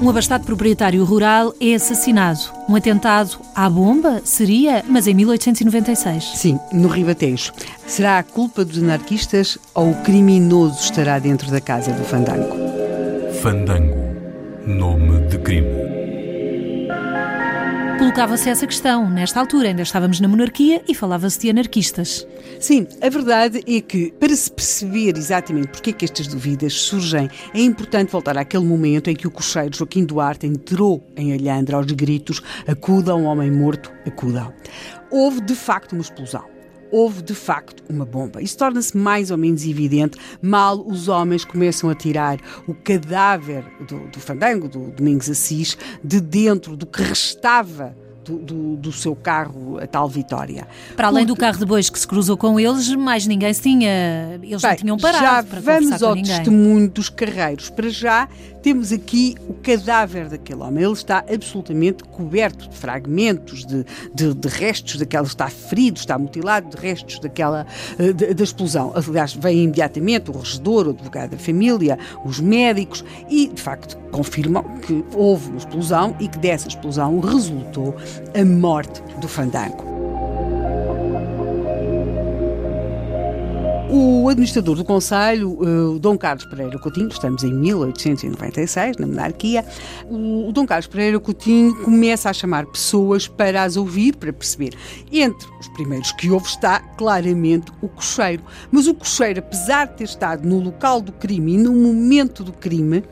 Um abastado proprietário rural é assassinado. Um atentado à bomba? Seria, mas em 1896. Sim, no Ribatejo. Será a culpa dos anarquistas ou o criminoso estará dentro da casa do Fandango? Fandango. Nome de crime colocava-se essa questão. Nesta altura ainda estávamos na monarquia e falava-se de anarquistas. Sim, a verdade é que para se perceber exatamente porque é que estas dúvidas surgem, é importante voltar àquele momento em que o cocheiro Joaquim Duarte entrou em Alhandra aos gritos acuda um homem morto, acuda. Houve de facto uma explosão houve de facto uma bomba. Isso torna-se mais ou menos evidente mal os homens começam a tirar o cadáver do, do fandango, do Domingos Assis, de dentro do que restava do, do, do, seu carro, a tal Vitória. Para além Porque, do carro de bois que se cruzou com eles, mais ninguém se tinha. Eles bem, não tinham parado. Já para vamos ao testemunho dos carreiros. Para já, temos aqui o cadáver daquele homem. Ele está absolutamente coberto de fragmentos, de, de, de restos daquela. Está ferido, está mutilado de restos daquela. Eh, da explosão. Aliás, vem imediatamente o regedor, o advogado da família, os médicos e, de facto, confirmam que houve uma explosão e que dessa explosão resultou a morte do fandango. O administrador do Conselho, o eh, Dom Carlos Pereira Coutinho, estamos em 1896, na monarquia, o Dom Carlos Pereira Coutinho começa a chamar pessoas para as ouvir, para perceber. Entre os primeiros que houve está claramente o cocheiro. Mas o cocheiro, apesar de ter estado no local do crime e no momento do crime,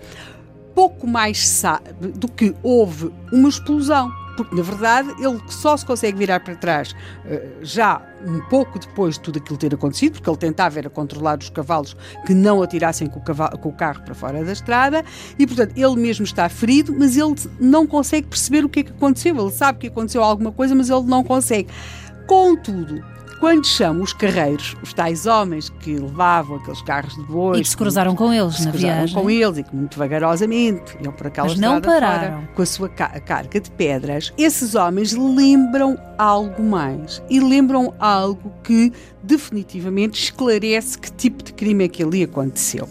pouco mais sabe do que houve uma explosão porque na verdade ele só se consegue virar para trás eh, já um pouco depois de tudo aquilo ter acontecido, porque ele tentava era controlar os cavalos que não atirassem com o, cavalo, com o carro para fora da estrada e portanto ele mesmo está ferido, mas ele não consegue perceber o que é que aconteceu. Ele sabe que aconteceu alguma coisa, mas ele não consegue. Contudo, quando chamam os carreiros, os tais homens que levavam aqueles carros de bois. E que se cruzaram com eles na viagem. com eles e que muito vagarosamente iam por aquela Mas não pararam. Fora, com a sua ca carga de pedras. Esses homens lembram algo mais. E lembram algo que definitivamente esclarece que tipo de crime é que ali aconteceu.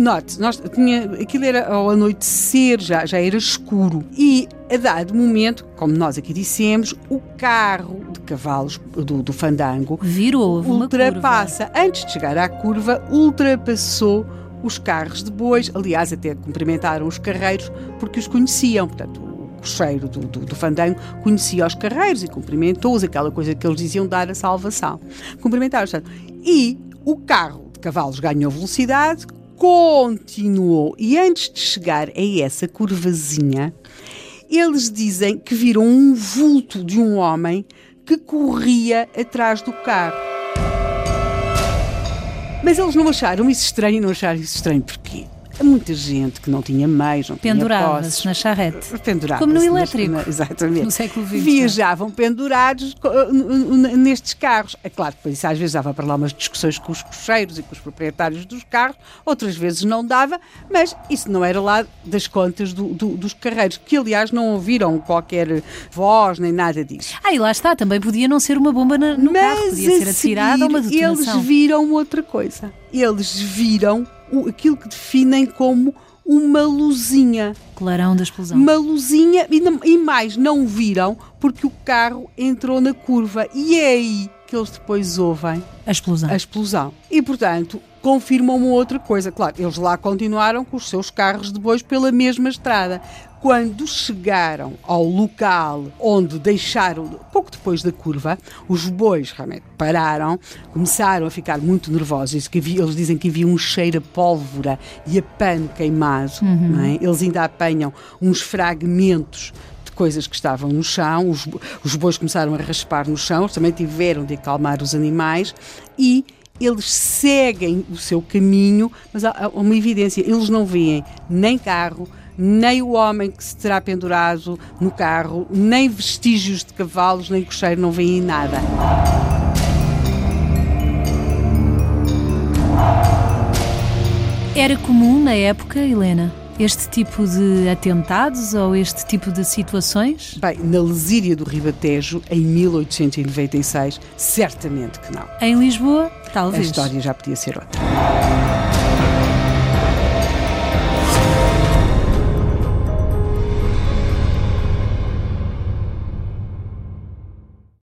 Note, nós, tinha, aquilo era ao anoitecer, já, já era escuro. E a dado momento, como nós aqui dissemos, o carro de cavalos do, do fandango virou ultrapassa. Antes de chegar à curva, ultrapassou os carros de bois. Aliás, até cumprimentaram os carreiros porque os conheciam. Portanto, o cocheiro do, do, do, fandango conhecia os carreiros e cumprimentou-os, aquela coisa que eles diziam dar a salvação. Cumprimentaram-os. E o carro de cavalos ganhou velocidade, continuou. E antes de chegar a essa curvazinha, eles dizem que viram um vulto de um homem que corria atrás do carro. Mas eles não acharam isso estranho, não acharam isso estranho porquê? Muita gente que não tinha meios, não Pendurava-se na charrete. Pendurava Como no elétrico. Na, exatamente. No século XX. Viajavam pendurados nestes carros. É claro que isso às vezes dava para lá umas discussões com os cocheiros e com os proprietários dos carros, outras vezes não dava, mas isso não era lá das contas do, do, dos carreiros, que aliás não ouviram qualquer voz nem nada disso. Ah, e lá está, também podia não ser uma bomba no mas carro, podia ser atirada ou uma detonação. Eles viram outra coisa. Eles viram o, aquilo que definem como uma luzinha. Clarão da explosão. Uma luzinha, e, e mais, não viram porque o carro entrou na curva. E é aí que eles depois ouvem a explosão. A explosão. E, portanto, confirmam uma outra coisa. Claro, eles lá continuaram com os seus carros de bois pela mesma estrada. Quando chegaram ao local onde deixaram, pouco depois da curva, os bois realmente pararam, começaram a ficar muito nervosos. Eles dizem que havia um cheiro a pólvora e a pano queimado. Uhum. É? Eles ainda apanham uns fragmentos coisas que estavam no chão, os, os bois começaram a raspar no chão, também tiveram de acalmar os animais e eles seguem o seu caminho, mas há uma evidência, eles não veem nem carro, nem o homem que se terá pendurado no carro, nem vestígios de cavalos, nem cocheiro, não veem nada. Era comum na época, Helena? Este tipo de atentados ou este tipo de situações? Bem, na Lesíria do Ribatejo, em 1896, certamente que não. Em Lisboa, talvez. A história já podia ser outra.